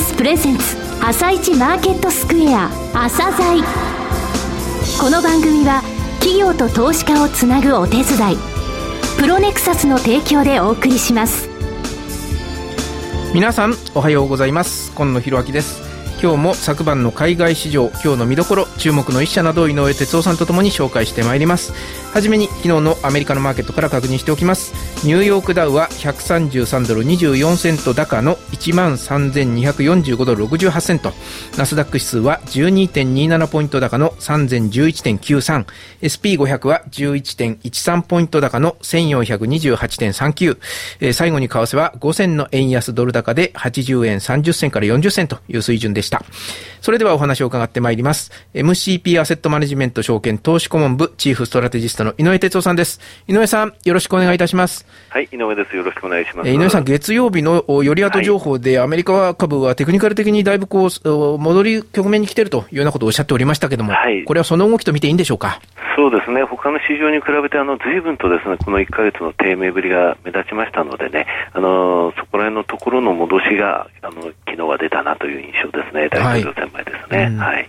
スプレゼンツ朝一マーケットスクエア朝鮮。この番組は企業と投資家をつなぐお手伝いプロネクサスの提供でお送りします。皆さんおはようございます。今野博明です。今日も昨晩の海外市場今日の見どころ注目の一社など井上哲夫さんとともに紹介してまいります。はじめに昨日のアメリカのマーケットから確認しておきます。ニューヨークダウは133ドル24セント高の13,245ドル68セント。ナスダック指数は12.27ポイント高の3011.93 SP500 は11.13ポイント高の1428.39、えー、最後に為替は5000の円安ドル高で80円30銭から40銭という水準でした。それではお話を伺ってまいります。MCP アセットマネジメント証券投資顧問部チーフストラテジストの井上哲夫さんです。井上さんよろしくお願いいたします。はい、井上です。よろしくお願いします。井上さん、月曜日のより後情報で、アメリカ株はテクニカル的にだいぶこう、戻り局面に来ているというようなことをおっしゃっておりましたけれども、はい、これはその動きと見ていいんでしょうか？そうですね、他の市場に比べて、あの、随分とですね、この1か月の低迷ぶりが目立ちましたのでね、あの、そこら辺のところの戻しが、あの、昨日は出たなという印象ですね、大統領選前ですね。はい。はい、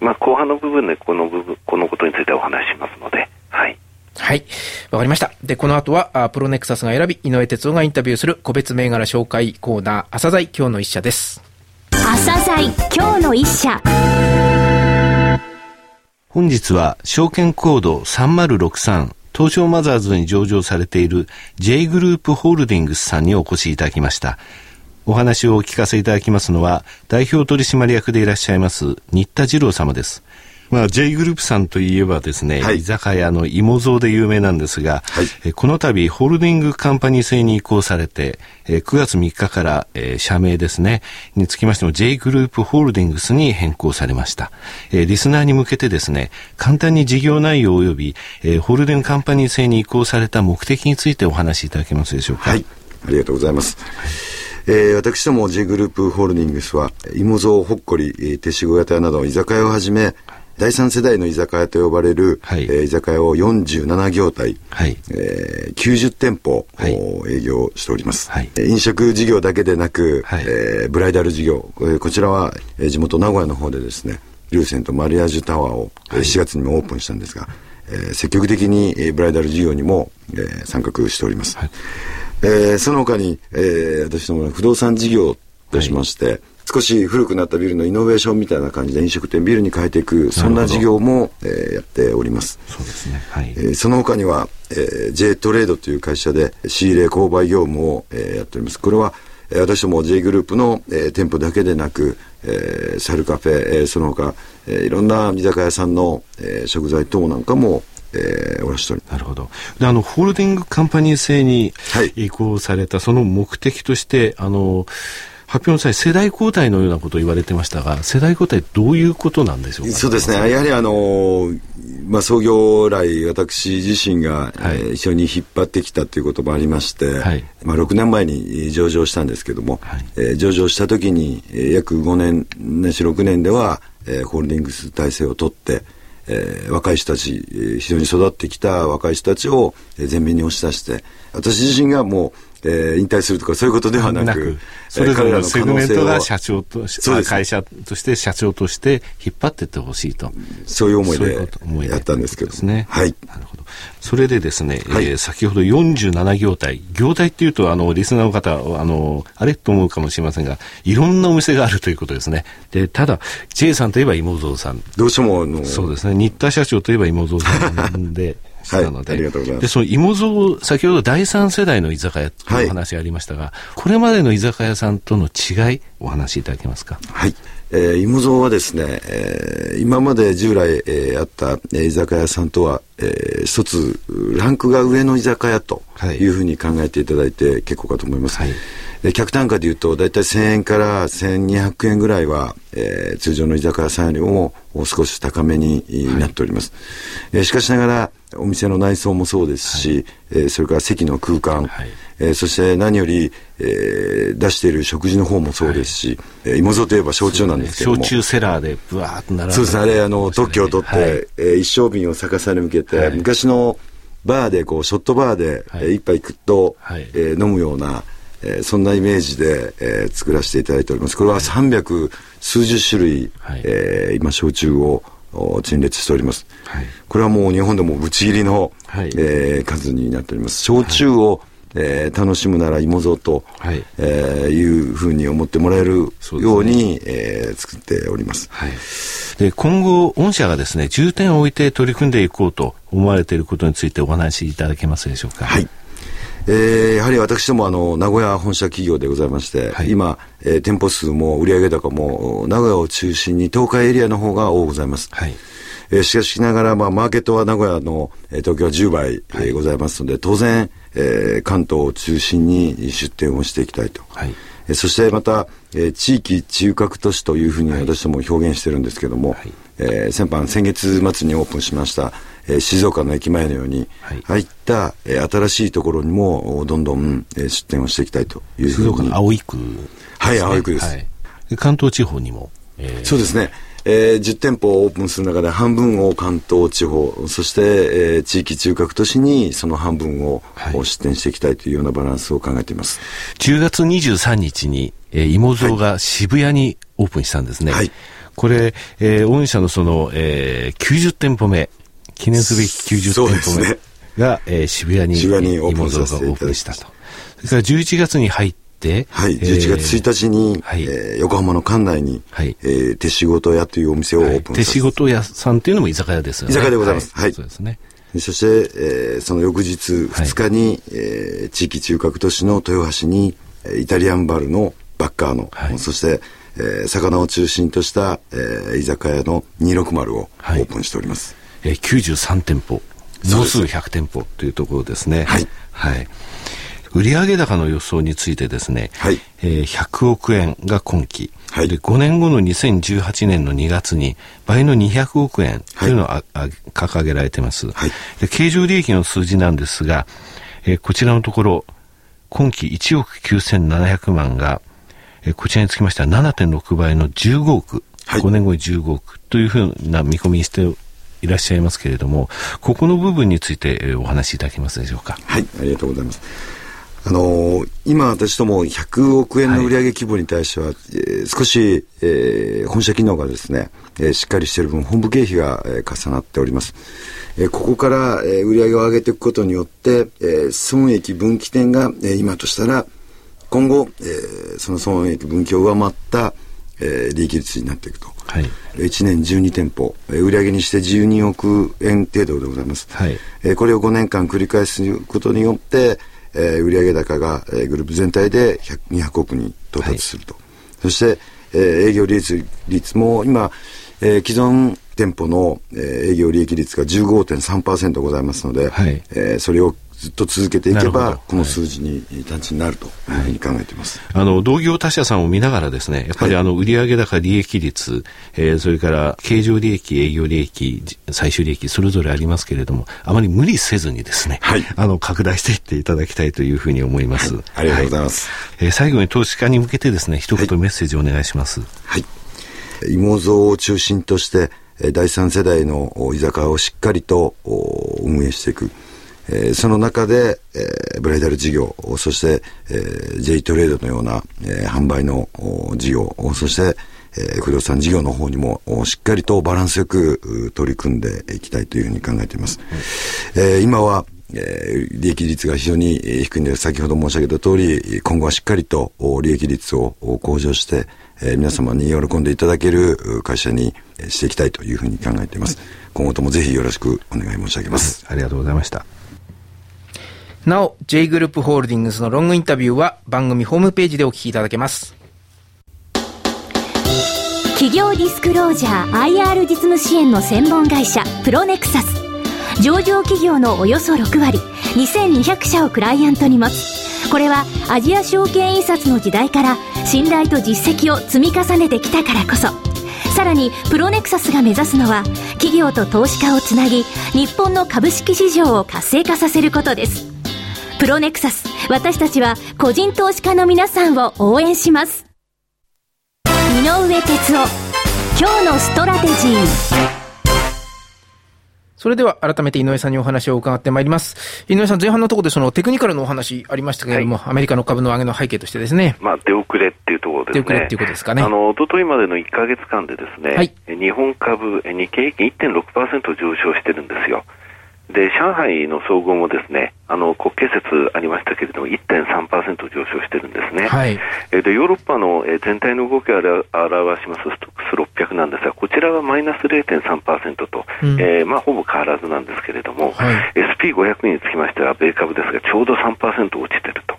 まあ、後半の部分で、この部分、このことについてお話ししますので、はい。はい。わかりました。で、この後は、プロネクサスが選び、井上哲夫がインタビューする個別銘柄紹介コーナー、朝鮮今日の一社です。朝鮮今日の一社。本日は、証券コード3063、東証マザーズに上場されている J グループホールディングスさんにお越しいただきました。お話をお聞かせいただきますのは、代表取締役でいらっしゃいます、新田次郎様です。まあ、J グループさんといえばですね、はい、居酒屋の芋蔵で有名なんですが、はい、えこの度ホールディングカンパニー制に移行されて、え9月3日から、え社名ですね、につきましても J グループホールディングスに変更されました。えリスナーに向けてですね、簡単に事業内容及び、えホールディングカンパニー制に移行された目的についてお話しいただけますでしょうか。はい、ありがとうございます。えー、私ども J グループホールディングスは、芋蔵ほっこり、手仕事屋など居酒屋をはじめ、第三世代の居酒屋と呼ばれる、はい、えー、居酒屋を47業態、はい。えー、90店舗、はい、営業しております、はい、飲食事業だけでなく、はい。えー、ブライダル事業、えー、こちらは、えー、地元名古屋の方でですねルーセンとマリアージュタワーを、はい、4月にもオープンしたんですが、えー、積極的に、えー、ブライダル事業にも、えー、参画しております、はい。えー、その他に、えー、私どもの不動産事業としまして、はい少し古くなったビルのイノベーションみたいな感じで飲食店ビルに変えていくそんな事業も、えー、やっております。そうですね、はい。えー、その他には、えー、J トレードという会社で仕入れ購買業務を、えー、やっております。これは私ども J グループの、えー、店舗だけでなく、えー、サルカフェ、えー、その他、えー、いろんな居酒屋さんの、えー、食材等なんかもえー、おろしておりなるほど。で、あの、ホールディングカンパニー制に移行された、その目的として、あの、発表の際、世代交代のようなことを言われてましたが、世代交代、どういうことなんでしょうか？そうですね、やはりあのまあ、創業来、私自身が、はい、えー、一緒に引っ張ってきたということもありまして、はい、まあ、6年前に上場したんですけども、はい、えー、上場した時に、えー、約5年、年し6年では、えー、ホールディングス体制を取って、えー、若い人たち、えー、非常に育ってきた若い人たちを前面に押し出して、私自身がもう、えー、引退するとかそういうことではなく、それぞれのセグメントが社長とし会社として社長として引っ張っていってほしいと。そういう思いでやったんですけど。ですね。はい。なるほど。それでですね、はい、えー、先ほど47業態。業態っていうと、あの、リスナーの方、あの、あれと思うかもしれませんが、いろんなお店があるということですね。で、ただ、J さんといえば芋蔵さん。どうしても、あの、そうですね。新田社長といえば芋蔵さんで、したので、はい、ありがとうございます。で、その芋蔵、先ほど第三世代の居酒屋というお話がありましたが、はい、これまでの居酒屋さんとの違い、お話しいただけますか？はい。えー、芋蔵はですね、えー、今まで従来、えー、あった、えー、居酒屋さんとは、えー、一つランクが上の居酒屋というふうに考えていただいて結構かと思います。はいえ客単価でいうと大体1000円から1200円ぐらいは、えー、通常の居酒屋さんよりも少し高めになっております、はい、えー、しかしながらお店の内装もそうですし、はい、えー、それから席の空間、はい、えー、そして何より、えー、出している食事の方もそうですし、はい、芋蔵といえば焼酎なんですけども。焼酎セラーでぶわーっと並んでそうですね。あれあの特許を取って、はい、えー、一升瓶を逆さに向けて、昔のバーでこうショットバーで、はい、一杯くっと、はい、えー、飲むようなえー、そんなイメージで、えー、作らせていただいております。これは300数十種類、はい、えー、今、焼酎を陳列しております。はい、これはもう日本でもぶち切りの、はい、えー、数になっております。焼酎を、はいえー、楽しむなら芋蔵と、はい、えー、いうふうに思ってもらえるように、ねえー、作っております。はい、で今後、御社がですね、重点を置いて取り組んでいこうと思われていることについてお話しいただけますでしょうか。はい。えー、やはり私どもあの名古屋本社企業でございまして、はい、今、えー、店舗数も売上高も名古屋を中心に東海エリアの方が多ございます。はい。えー、しかしながら、まあ、マーケットは名古屋の、えー、東京は10倍、はい、えー、ございますので、当然、えー、関東を中心に出店をしていきたいと。はい。えー、そしてまた、えー、地域中核都市というふうに私ども表現してるんですけども、はい、えー、先般、先月末にオープンしました、えー、静岡の駅前のように、はい、ああいった、えー、新しいところにもどんどん、えー、出店をしていきたいというふうに。静岡の葵区、ね、はい、葵区です。はい、関東地方にも。えー、そうですね。えー、10店舗をオープンする中で半分を関東地方、そして、えー、地域中核都市にその半分を、はい、出店していきたいというようなバランスを考えています。10月23日に、えー、芋蔵が渋谷にオープンしたんですね。はい。これ、えー、御社のその、えー、90店舗目、記念すべき90店舗目が、ねえー、渋谷に渋谷に芋蔵がオープンしたと。それから11月に入って、はい、11月1日に、はい、えー、横浜の館内に、はい、えー、手仕事屋というお店をオープン、はい、手仕事屋さんというのも居酒屋ですよね。居酒屋でございます。はい。そうですね。そして、えー、その翌日2日に、はい、えー、地域中核都市の豊橋に、イタリアンバルのバッカーの、はい、そして、えー、魚を中心とした、えー、居酒屋の260をオープンしております。はい、えー、93店舗、もうすぐ100店舗というところですね。はい。はい。売上高の予想についてですね、はい。えー、100億円が今期、はい、で5年後の2018年の2月に倍の200億円というのを、はい、掲げられています、はい、で経常利益の数字なんですが、えー、こちらのところ今期1億9700万が、えー、こちらにつきましては7.6倍の15億、はい、5年後に15億というふうな見込みにしていらっしゃいますけれども、ここの部分についてお話しいただけますでしょうか？はい、ありがとうございます。あのー、今私ども100億円の売上規模に対しては、はい、えー、少し、えー、本社機能がですね、えー、しっかりしている分、本部経費が、えー、重なっております。えー、ここから、えー、売上を上げていくことによって、えー、損益分岐点が、えー、今としたら、今後、えー、その損益分岐を上回った、えー、利益率になっていくと。はい、1年12店舗、えー、売上にして12億円程度でございます。はい、えー、これを5年間繰り返すことによって、えー、売上高が、えー、グループ全体で200億に到達すると。はい、そして、えー、営業利益率も今、えー、既存店舗の、えー、営業利益率が15.3%ございますので、はい、えー、それをずっと続けていけば、この数字に単純になるというふうに考えています。はい、あの、同業他社さんを見ながらですね、やっぱりあの、売上高利益率、えー、それから経常利益、営業利益、最終利益、それぞれありますけれども、あまり無理せずにですね、はい、あの、拡大していっていただきたいというふうに思います。はい、ありがとうございます。えー、最後に投資家に向けてですね、一言メッセージをお願いします。はい。芋像を中心として、第三世代の居酒屋をしっかりと運営していく。えー、その中で、えー、ブライダル事業、そして、えー、J トレードのような、えー、販売の事業、そして、えー、不動産事業の方にもしっかりとバランスよく取り組んでいきたいというふうに考えています。はい、えー、今は、えー、利益率が非常に低いのです、先ほど申し上げた通り、今後はしっかりと利益率を向上して、えー、皆様に喜んでいただける会社にしていきたいというふうに考えています。今後ともぜひよろしくお願い申し上げます。ありがとうございました。なお、J グループホールディングスのロングインタビューは番組ホームページでお聞きいただけます。企業ディスクロージャー IR 実務支援の専門会社プロネクサス。上場企業のおよそ6割、2200社をクライアントに持つ。これはアジア証券印刷の時代から信頼と実績を積み重ねてきたからこそ。さらにプロネクサスが目指すのは企業と投資家をつなぎ日本の株式市場を活性化させることですプロネクサス私たちは個人投資家の皆さんを応援します井上哲夫今日のストラテジーそれでは改めて井上さんにお話を伺ってまいります。井上さん、前半のところでそのテクニカルのお話ありましたけれども、はい、アメリカの株の上げの背景としてですね。まあ、出遅れっていうところですね。出遅れっていうことですかね。あの、おとといまでの1か月間でですね、はい、日本株、日経平均1.6%上昇してるんですよ。で、上海の総合もですね、あの、国慶節ありましたけれども、1.3%上昇してるんですね。はい。えで、ヨーロッパの全体の動きを表しますストックス600なんですが、こちらはマイナス0.3%と、うん、えー、まあ、ほぼ変わらずなんですけれども、はい、SP500 につきましては、米株ですが、ちょうど3%落ちてると。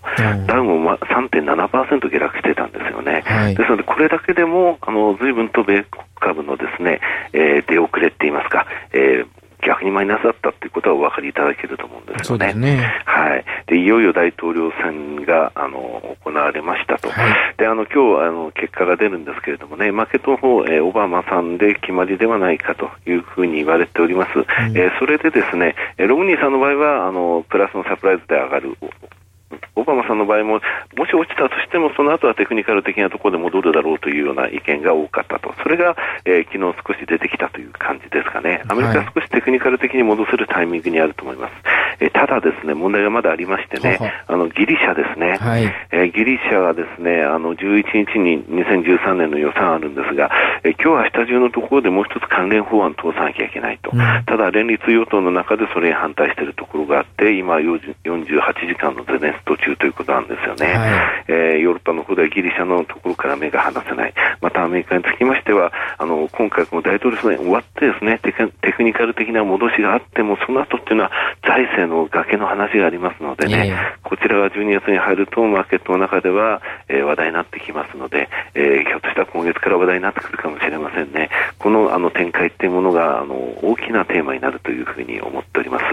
ダウンも3.7%下落してたんですよね。はい、ですので、これだけでも、あの、随分と米株のですね、えー、出遅れって言いますか、えー、逆にマイナスだったということはお分かりいただけると思うんですよね。ねはい。で、いよいよ大統領選が、あの、行われましたと。はい、で、あの、今日、あの、結果が出るんですけれどもね、マーケットの方、えー、オバマさんで決まりではないかというふうに言われております。うん、えー、それでですね、ロムニーさんの場合は、あの、プラスのサプライズで上がるオバマさんの場合も、もし落ちたとしても、その後はテクニカル的なところで戻るだろうというような意見が多かったと、それが、えー、昨日少し出てきたという感じですかね、アメリカは少しテクニカル的に戻せるタイミングにあると思います。えー、ただですね、問題がまだありましてね、あのギリシャですね、はい、えー、ギリシャはですね、あの11日に2013年の予算あるんですが、えー、今日は下中のところでもう一つ関連法案通さなきゃいけないと、うん、ただ連立与党の中でそれに反対しているところがあって、今48時間のゼネスト中ということなんですよね、はい、えー、ヨーロッパの方ではギリシャのところから目が離せない、またアメリカにつきましては、あの今回、この大統領選終わってですねテクニカル的な戻しがあっても、その後っていうのは財政の崖の話がありますのでね、えー、こちらが12月に入ると、マーケットの中では、えー、話題になってきますので、えー、ひょっとしたら今月から話題になってくるかもしれませんね。このあの展開っていうものがあの大きなテーマになるというふうに思っております。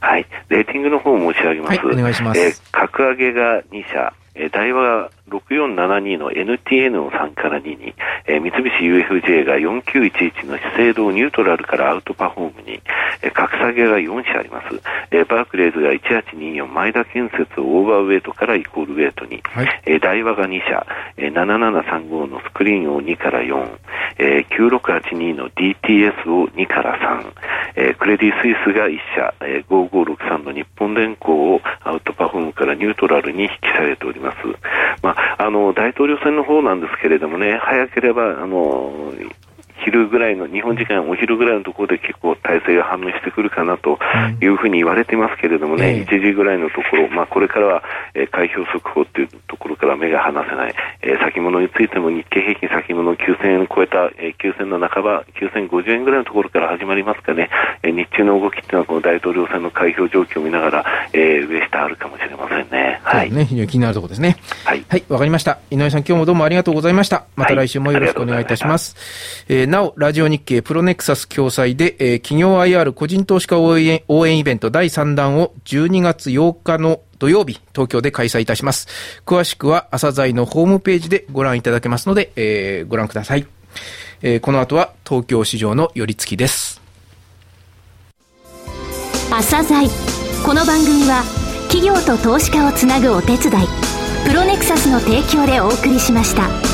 はい、レーティングの方を申し上げます。はい、お願いします。えー、格上げが2社、えー、台湾6472の NTN の3から2に、えー、三菱 UFJ が4911の資生堂ニュートラルからアウトパフォームに、えー、格下げが4社あります。えー、バークレーズが1824前田建設オーバーウェイトからイコールウェイトに、はい、えー、大和が2社、えー、7735のスクリーンを2から4、えー、9682の DTS を2から3、えー、クレディ・スイスが1社、えー、5563の日本電工をアウトパフォームからニュートラルに引きされております。まあ、あの大統領選の方なんですけれどもね、早ければあの昼ぐらいの、日本時間お昼ぐらいのところで結構体制が判明してくるかなというふうに言われてますけれどもね、1時ぐらいのところ、まあ、これからは、えー、開票速報というところから目が離せない、えー、先物についても日経平均先物9000円超えた、えー、9000の半ば、9050円ぐらいのところから始まりますかね、えー、日中の動きっていうのはこの大統領選の開票状況を見ながら、えー、上下あるかもしれませんね。はい。ね、非常に気になるところですね。はい。はい、わかりました。井上さん、今日もどうもありがとうございました。また来週もよろしくお願いいたします。はい、えー、なお、ラジオ日経プロネクサス共催で、えー、企業 IR 個人投資家応援応援イベント第3弾を12月8日の土曜日、東京で開催いたします。詳しくは朝鮮のホームページでご覧いただけますので、えー、ご覧ください。えー、この後は東京市場の寄り付きです。朝鮮この番組は企業と投資家をつなぐお手伝い、プロネクサスの提供でお送りしました。